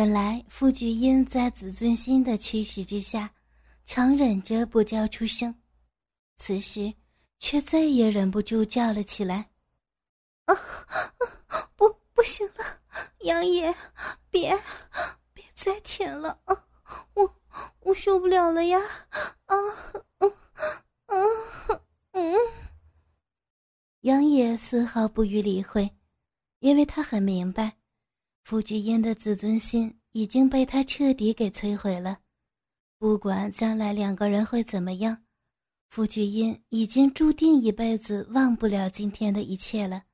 本来傅菊英在自尊心的驱使之下，强忍着不叫出声，此时却再也忍不住叫了起来：“啊，不，不行了，杨爷，别，别再舔了啊！我，我受不了了呀！啊，嗯，嗯，嗯。”杨野丝毫不予理会，因为他很明白。傅菊英的自尊心已经被他彻底给摧毁了，不管将来两个人会怎么样，傅菊英已经注定一辈子忘不了今天的一切了。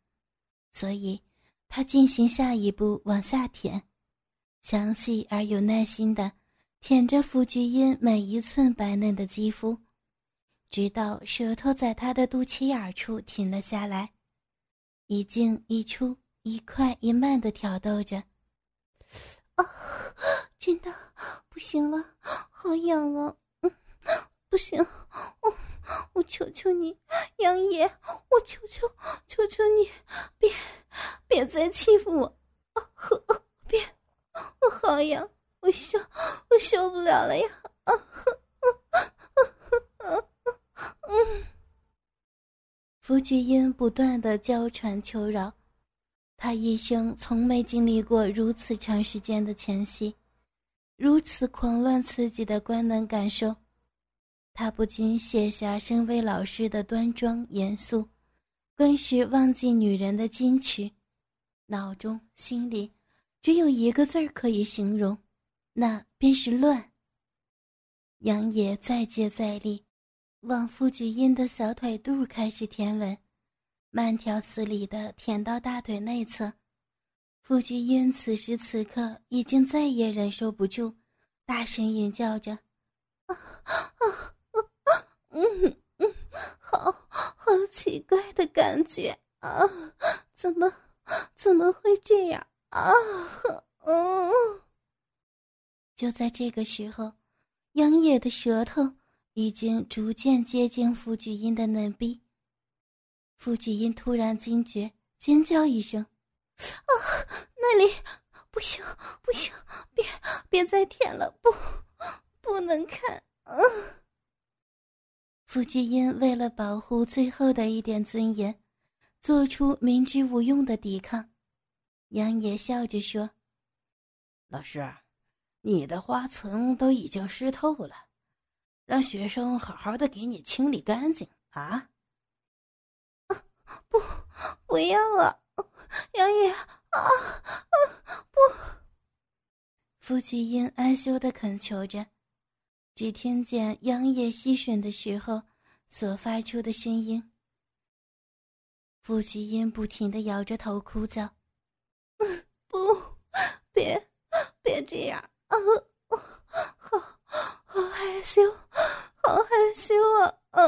所以，他进行下一步往下舔，详细而有耐心的舔着傅菊英每一寸白嫩的肌肤，直到舌头在他的肚脐眼处停了下来，一进一出。一快一慢的挑逗着，啊，真的不行了，好痒啊！嗯，不行，我我求求你，杨爷，我求求求求你，别别再欺负我！啊，别，我好痒，我受我受不了了呀！啊呵，嗯。福菊英不断的娇喘求饶。他一生从没经历过如此长时间的前戏，如此狂乱刺激的官能感受，他不禁卸下身为老师的端庄严肃，更是忘记女人的矜持，脑中心里只有一个字儿可以形容，那便是乱。杨野再接再厉，往傅菊英的小腿肚开始舔吻。慢条斯理的舔到大腿内侧，傅菊英此时此刻已经再也忍受不住，大声吟叫着：“啊啊啊啊！嗯嗯，好好奇怪的感觉啊！怎么怎么会这样啊？嗯。”就在这个时候，杨野的舌头已经逐渐接近傅菊英的嫩逼。傅菊英突然惊觉，尖叫一声：“啊，那里不行，不行，别别再舔了，不，不能看。”啊！傅菊英为了保护最后的一点尊严，做出明知无用的抵抗。杨野笑着说：“老师，你的花丛都已经湿透了，让学生好好的给你清理干净啊。”不，要啊，杨爷啊啊！不，傅菊英哀羞的恳求着，只听见杨野吸吮的时候所发出的声音。傅菊英不停的摇着头哭叫：“ 不，别，别这样啊！好，好害羞，好害羞啊！啊！”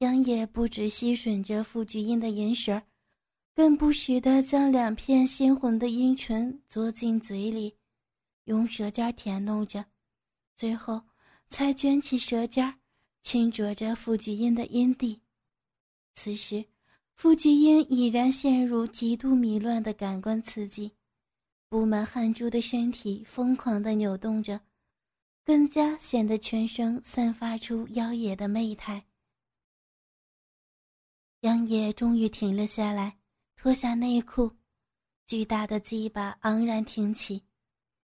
杨野不止吸吮着傅菊英的银舌，更不时地将两片鲜红的阴唇嘬进嘴里，用舌尖舔弄着，最后才卷起舌尖，轻啄着傅菊英的阴蒂。此时，傅菊英已然陷入极度迷乱的感官刺激，布满汗珠的身体疯狂地扭动着，更加显得全身散发出妖冶的媚态。杨野终于停了下来，脱下内裤，巨大的鸡巴昂然挺起。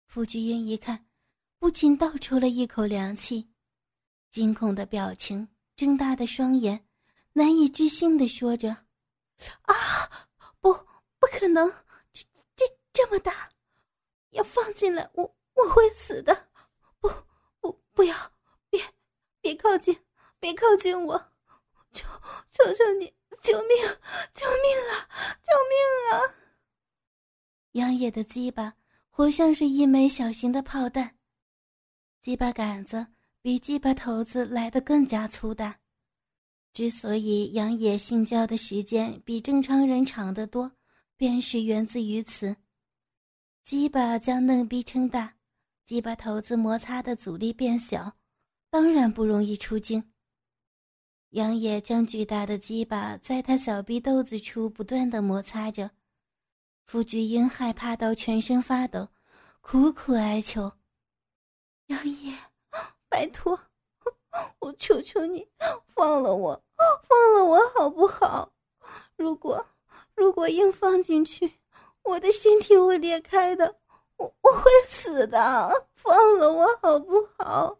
傅菊英一看，不禁倒抽了一口凉气，惊恐的表情，睁大的双眼，难以置信的说着：“啊，不，不可能！这这这么大，要放进来，我我会死的！不不，不要，别别靠近，别靠近我！求求求你！”救命！救命啊！救命啊！杨野的鸡巴活像是一枚小型的炮弹，鸡巴杆子比鸡巴头子来得更加粗大。之所以杨野性交的时间比正常人长得多，便是源自于此。鸡巴将嫩逼撑大，鸡巴头子摩擦的阻力变小，当然不容易出精。杨野将巨大的鸡巴在他小臂豆子处不断的摩擦着，傅菊英害怕到全身发抖，苦苦哀求：“杨野，拜托，我求求你放了我，放了我好不好？如果如果硬放进去，我的身体会裂开的，我我会死的。放了我好不好？”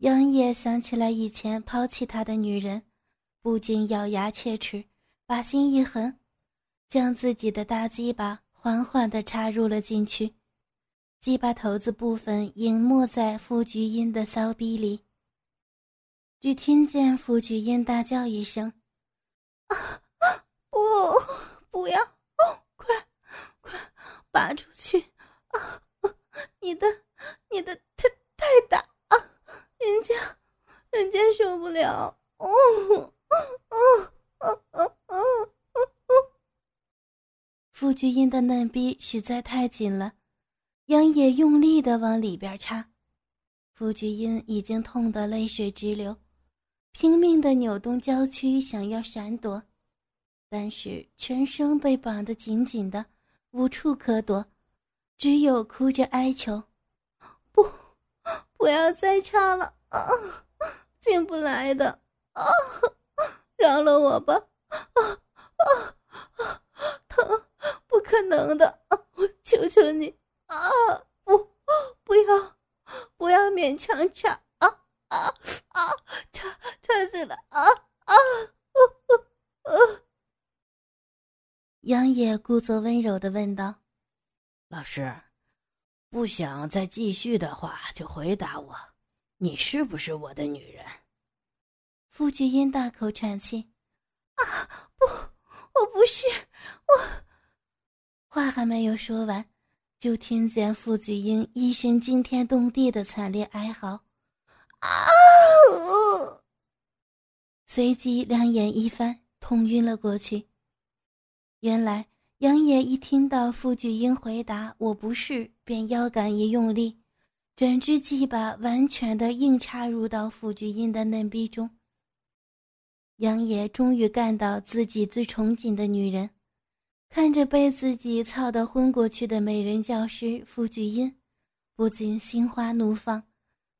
杨野想起来以前抛弃他的女人，不禁咬牙切齿，把心一横，将自己的大鸡巴缓缓地插入了进去，鸡巴头子部分隐没在傅菊英的骚逼里。只听见傅菊英大叫一声：“啊啊，不，不要，快，快拔出去！啊，你的，你的太太大。”人家，人家受不了！哦，哦，哦，哦，哦，哦！傅菊英的嫩逼实在太紧了，杨野用力的往里边插，傅菊英已经痛得泪水直流，拼命的扭动娇躯想要闪躲，但是全身被绑得紧紧的，无处可躲，只有哭着哀求。不不要再插了！进不来的啊！饶了我吧！啊啊！疼！不可能的！我求求你啊！不，不要，不要勉强插啊啊啊！插插死了啊啊！杨野故作温柔的问道：“老师。”不想再继续的话，就回答我，你是不是我的女人？傅菊英大口喘气，啊，不，我不是，我话还没有说完，就听见傅菊英一声惊天动地的惨烈哀嚎，啊！随即两眼一翻，痛晕了过去。原来。杨野一听到傅菊英回答“我不是”，便腰杆一用力，整只鸡巴完全的硬插入到傅菊英的嫩逼中。杨野终于干到自己最憧憬的女人，看着被自己操得昏过去的美人教师傅菊英，不禁心花怒放，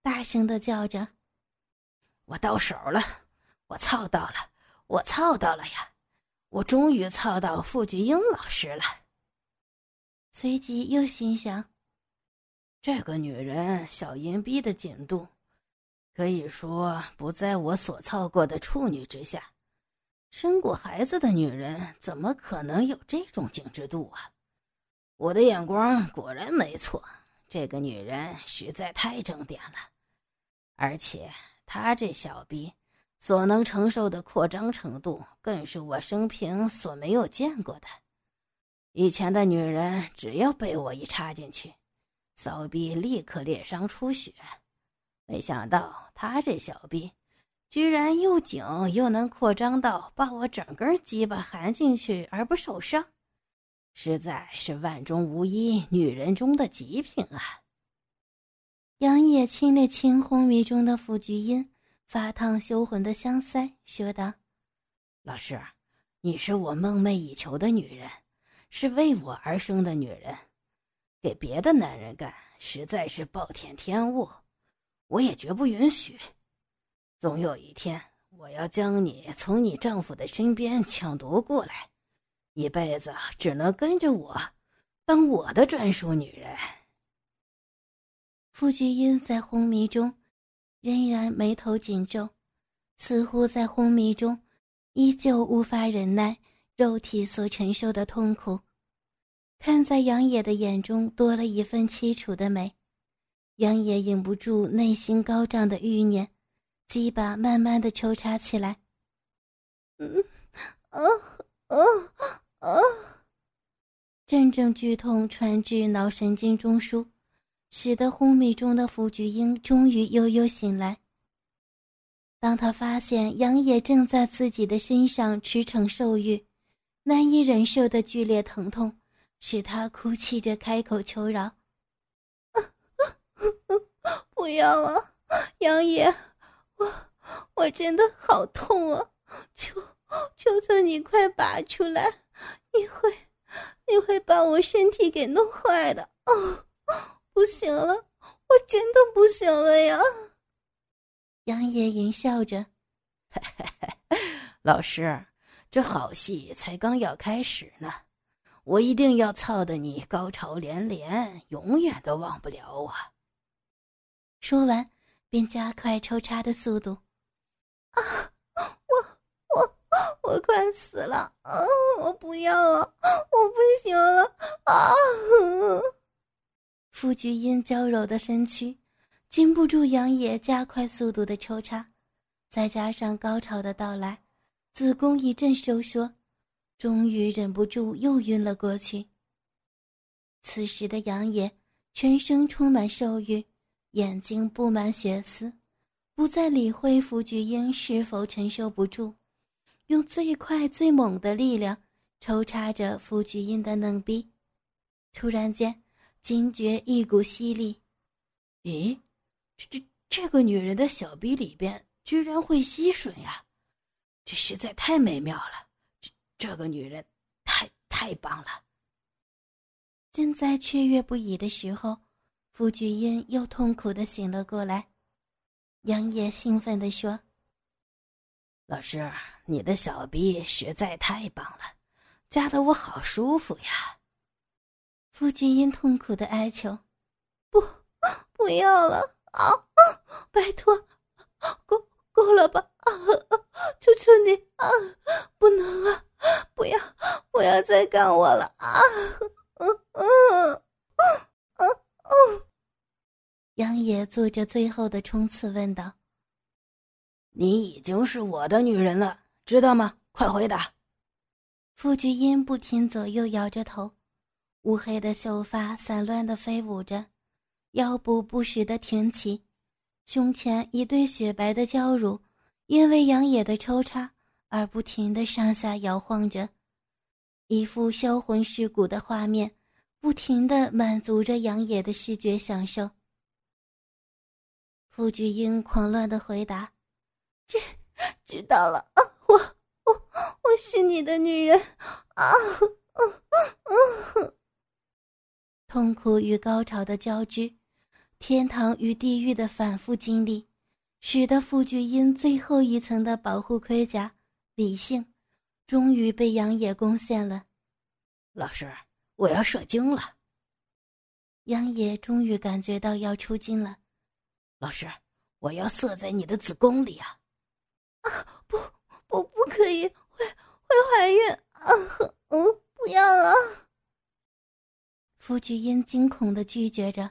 大声的叫着：“我到手了，我操到了，我操到了呀！”我终于操到傅菊英老师了。随即又心想：这个女人小阴逼的紧度，可以说不在我所操过的处女之下。生过孩子的女人怎么可能有这种精致度啊？我的眼光果然没错，这个女人实在太正点了，而且她这小逼。所能承受的扩张程度，更是我生平所没有见过的。以前的女人，只要被我一插进去，骚逼立刻裂伤出血。没想到她这小逼，居然又紧又能扩张到把我整根鸡巴含进去而不受伤，实在是万中无一女人中的极品啊！杨野亲了亲昏迷中的傅菊英。发烫羞魂的香腮，说道：“老师，你是我梦寐以求的女人，是为我而生的女人，给别的男人干实在是暴殄天物，我也绝不允许。总有一天，我要将你从你丈夫的身边抢夺过来，一辈子只能跟着我，当我的专属女人。”傅菊英在昏迷中。仍然眉头紧皱，似乎在昏迷中依旧无法忍耐肉体所承受的痛苦。看在杨野的眼中多了一份凄楚的美，杨野忍不住内心高涨的欲念，鸡巴慢慢的抽插起来。阵阵剧痛传至脑神经中枢。使得昏迷中的傅菊英终于悠悠醒来。当他发现杨野正在自己的身上驰骋兽欲，难以忍受的剧烈疼痛使他哭泣着开口求饶：“ 不要啊，杨野，我我真的好痛啊！求求求你快拔出来！你会你会把我身体给弄坏的。哦，不行了，我真的不行了呀！杨野淫笑着：“ 老师，这好戏才刚要开始呢，我一定要操得你高潮连连，永远都忘不了我！”说完，便加快抽插的速度。啊！我我我快死了！啊！我不要了！我不行了！啊！傅菊英娇柔的身躯禁不住杨野加快速度的抽插，再加上高潮的到来，子宫一阵收缩，终于忍不住又晕了过去。此时的杨野全身充满兽欲。眼睛布满血丝，不再理会傅菊英是否承受不住，用最快最猛的力量抽插着傅菊英的嫩逼。突然间，惊觉一股吸力，咦，这这这个女人的小逼里边居然会吸吮呀！这实在太美妙了，这这个女人太太棒了。正在雀跃不已的时候。傅菊英又痛苦的醒了过来，杨野兴奋的说：“老师，你的小臂实在太棒了，夹得我好舒服呀。”傅菊英痛苦的哀求：“不，不要了啊！拜托，够够了吧？啊，求求你啊！不能啊！不要，不要再干我了啊！嗯嗯。”杨野做着最后的冲刺，问道：“你已经是我的女人了，知道吗？快回答！”傅菊英不停左右摇着头，乌黑的秀发散乱的飞舞着，腰部不时的挺起，胸前一对雪白的娇乳因为杨野的抽插而不停的上下摇晃着，一副销魂蚀骨的画面。不停的满足着杨野的视觉享受。傅菊英狂乱的回答：“知知道了啊，我我我是你的女人啊！”嗯嗯痛苦与高潮的交织，天堂与地狱的反复经历，使得傅菊英最后一层的保护盔甲——理性，终于被杨野攻陷了。老师。我要射精了。杨野终于感觉到要出精了。老师，我要射在你的子宫里啊！啊，不，不，不可以，会会怀孕啊！嗯，不要啊！傅菊英惊恐的拒绝着。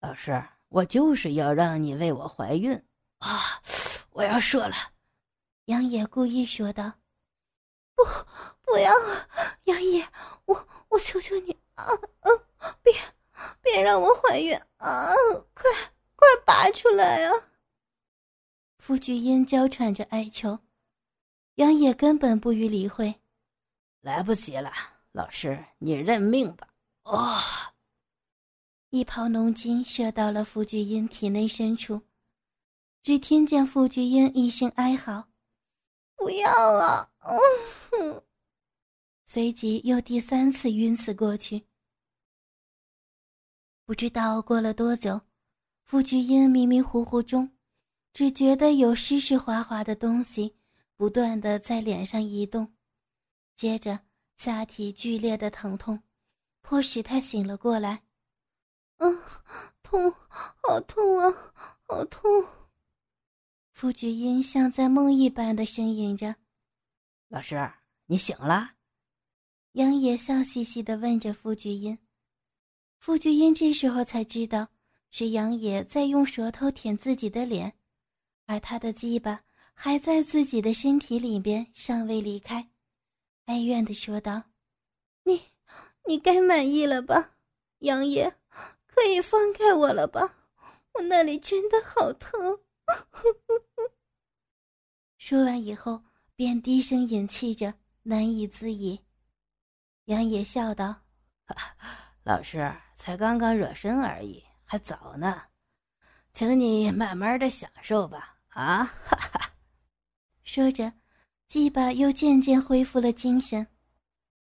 老师，我就是要让你为我怀孕啊！我要射了。杨野故意说道。不，不要啊，杨野，我我求求你啊，嗯，别别让我怀孕啊！快快拔出来啊！傅菊英娇喘着哀求，杨野根本不予理会。来不及了，老师，你认命吧！哦，一泡浓精射到了傅菊英体内深处，只听见傅菊英一声哀嚎。不要啊！嗯，随即又第三次晕死过去。不知道过了多久，傅菊英迷迷糊糊中，只觉得有湿湿滑滑的东西不断的在脸上移动，接着下体剧烈的疼痛，迫使他醒了过来。嗯，痛，好痛啊，好痛！傅菊英像在梦一般的呻吟着：“老师，你醒了？”杨野笑嘻嘻的问着傅菊英。傅菊英这时候才知道是杨野在用舌头舔自己的脸，而他的鸡巴还在自己的身体里边尚未离开，哀怨的说道：“你，你该满意了吧？杨野，可以放开我了吧？我那里真的好疼。”说完以后，便低声饮气着，难以自已。杨野笑道：“ 老师才刚刚热身而已，还早呢，请你慢慢的享受吧。”啊，哈哈。说着，鸡巴又渐渐恢复了精神。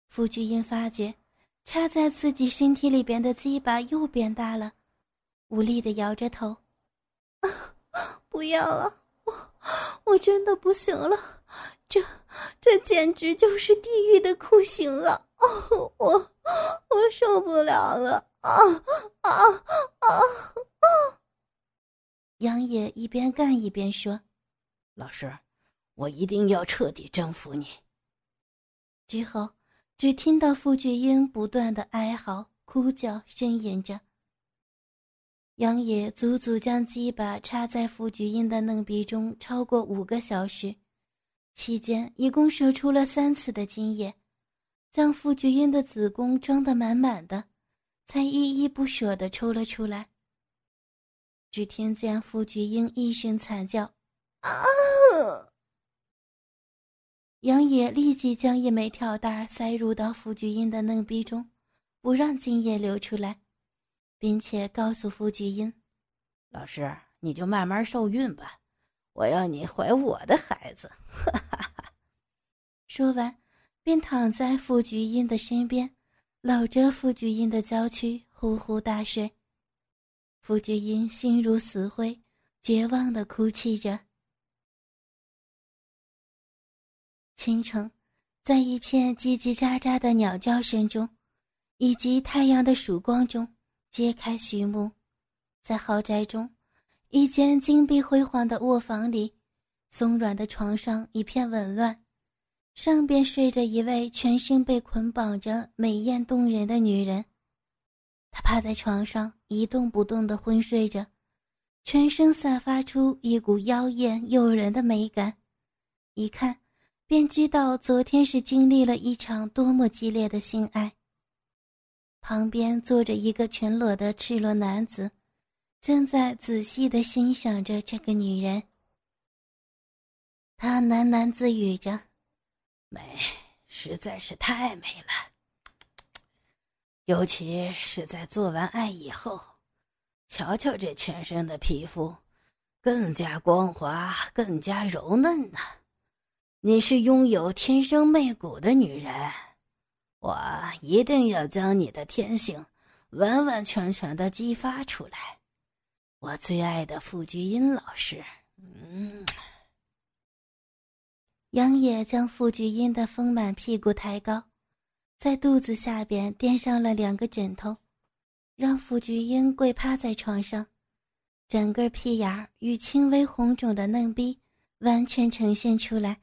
傅菊英发觉插在自己身体里边的鸡巴又变大了，无力的摇着头：“啊 不要啊！我我真的不行了，这这简直就是地狱的酷刑了！哦，我我受不了了！啊啊啊！”杨野一边干一边说：“老师，我一定要彻底征服你。”之后。只听到傅菊英不断的哀嚎、哭叫、呻吟着。杨野足足将鸡巴插在傅菊英的嫩鼻中超过五个小时，期间一共射出了三次的精液，将傅菊英的子宫装得满满的，才依依不舍地抽了出来。只听见傅菊英一声惨叫：“啊！”杨野立即将一枚跳蛋塞入到傅菊英的嫩逼中，不让精液流出来，并且告诉傅菊英：“老师，你就慢慢受孕吧，我要你怀我的孩子。”哈哈哈。说完，便躺在傅菊英的身边，搂着傅菊英的娇躯呼呼大睡。傅菊英心如死灰，绝望的哭泣着。清晨，在一片叽叽喳喳的鸟叫声中，以及太阳的曙光中，揭开序幕。在豪宅中，一间金碧辉煌的卧房里，松软的床上一片紊乱，上边睡着一位全身被捆绑着、美艳动人的女人。她趴在床上一动不动地昏睡着，全身散发出一股妖艳诱人的美感，一看。便知道昨天是经历了一场多么激烈的性爱。旁边坐着一个全裸的赤裸男子，正在仔细的欣赏着这个女人。他喃喃自语着：“美，实在是太美了。尤其是在做完爱以后，瞧瞧这全身的皮肤，更加光滑，更加柔嫩呢。”你是拥有天生媚骨的女人，我一定要将你的天性完完全全的激发出来。我最爱的傅菊英老师，嗯。杨野将傅菊英的丰满屁股抬高，在肚子下边垫上了两个枕头，让傅菊英跪趴在床上，整个屁眼儿与轻微红肿的嫩逼完全呈现出来。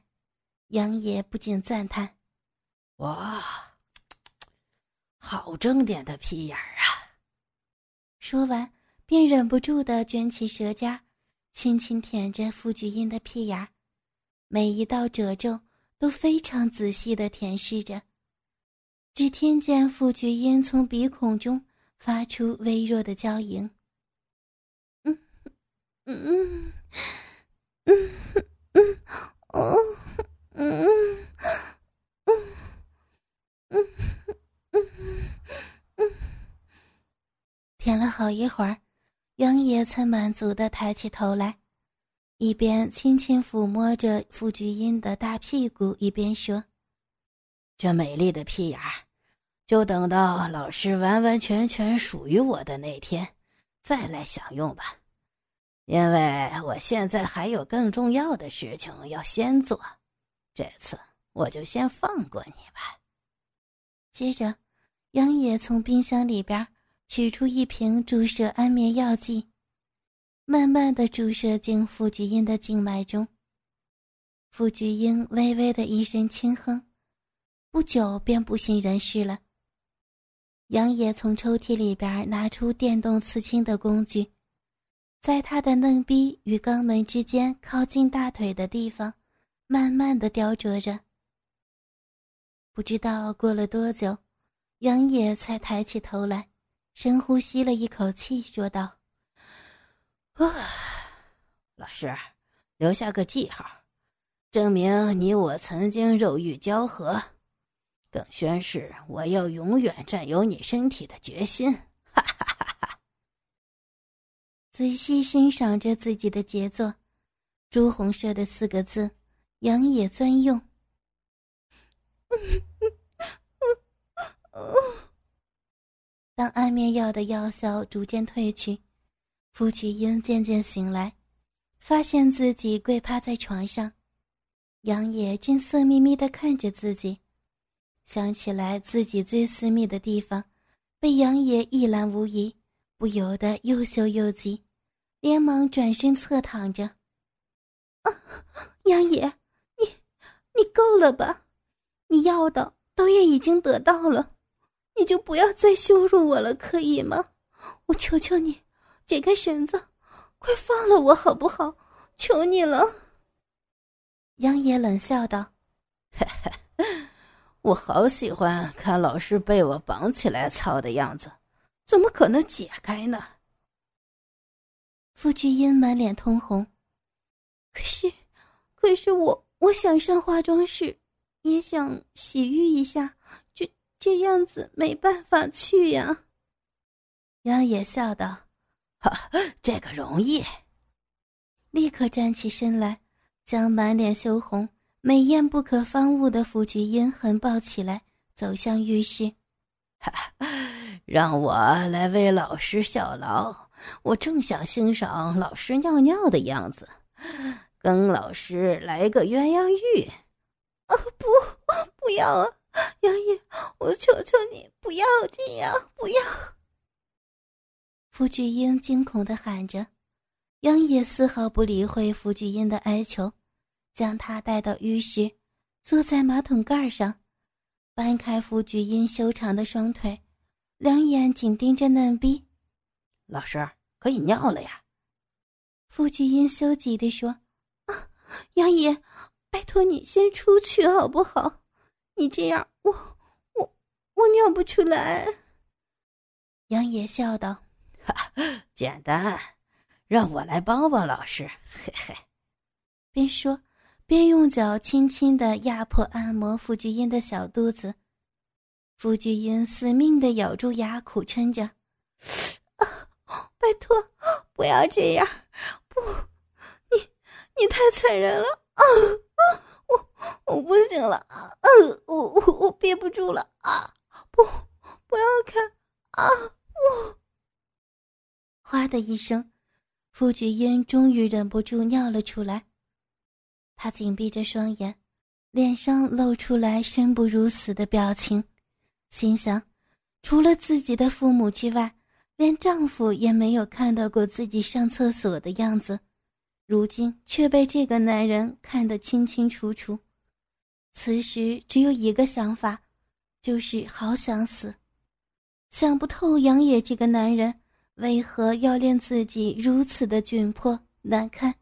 杨野不禁赞叹：“哇，好正点的屁眼儿啊！”说完，便忍不住的卷起舌尖，轻轻舔着傅菊英的屁眼儿，每一道褶皱都非常仔细的舔舐着。只听见傅菊英从鼻孔中发出微弱的娇吟：“嗯，嗯，嗯，嗯，哦。”嗯嗯嗯嗯嗯舔了好一会儿，杨野才满足的抬起头来，一边轻轻抚摸着傅菊英的大屁股，一边说：“这美丽的屁眼儿，就等到老师完完全全属于我的那天，再来享用吧。因为我现在还有更重要的事情要先做。”这次我就先放过你吧。接着，杨野从冰箱里边取出一瓶注射安眠药剂，慢慢的注射进傅菊英的静脉中。傅菊英微微的一声轻哼，不久便不省人事了。杨野从抽屉里边拿出电动刺青的工具，在他的嫩逼与肛门之间靠近大腿的地方。慢慢的雕琢着，不知道过了多久，杨野才抬起头来，深呼吸了一口气，说道：“啊，老师，留下个记号，证明你我曾经肉欲交合，更宣示我要永远占有你身体的决心。”哈哈哈哈仔细欣赏着自己的杰作，朱红色的四个字。杨野专用。当安眠药的药效逐渐褪去，傅菊英渐渐醒来，发现自己跪趴在床上，杨野正色眯眯地看着自己，想起来自己最私密的地方被杨野一览无遗，不由得又羞又急，连忙转身侧躺着。啊，杨野，你你够了吧？你要的都也已经得到了。你就不要再羞辱我了，可以吗？我求求你，解开绳子，快放了我好不好？求你了。杨野冷笑道：“嘿嘿，我好喜欢看老师被我绑起来操的样子，怎么可能解开呢？”傅君英满脸通红，可是，可是我我想上化妆室，也想洗浴一下。这这样子没办法去呀。杨野笑道：“哈，哈 这个容易。”立刻站起身来，将满脸羞红、美艳不可方物的傅菊英横抱起来，走向浴室。哈，让我来为老师效劳。我正想欣赏老师尿尿的样子，跟老师来个鸳鸯浴。啊，不，不要啊！杨野，我求求你不要这样，不要！傅菊英惊恐地喊着。杨野丝毫不理会傅菊英的哀求，将她带到浴室，坐在马桶盖上，搬开傅菊英修长的双腿，两眼紧盯着嫩逼。老师可以尿了呀！傅菊英羞急地说：“啊，杨野，拜托你先出去好不好？”你这样，我我我尿不出来。杨野笑道：“哈，简单，让我来帮帮老师。”嘿嘿，边说边用脚轻轻的压迫按摩傅菊英的小肚子。傅菊英死命的咬住牙，苦撑着：“啊，拜托，不要这样！不，你你太残忍了啊啊！”我我不行了啊！我我我憋不住了啊！不，不要看啊！不！的一声，傅菊英终于忍不住尿了出来。她紧闭着双眼，脸上露出来生不如死的表情，心想：除了自己的父母之外，连丈夫也没有看到过自己上厕所的样子，如今却被这个男人看得清清楚楚。此时只有一个想法，就是好想死，想不透杨野这个男人为何要令自己如此的窘迫难堪。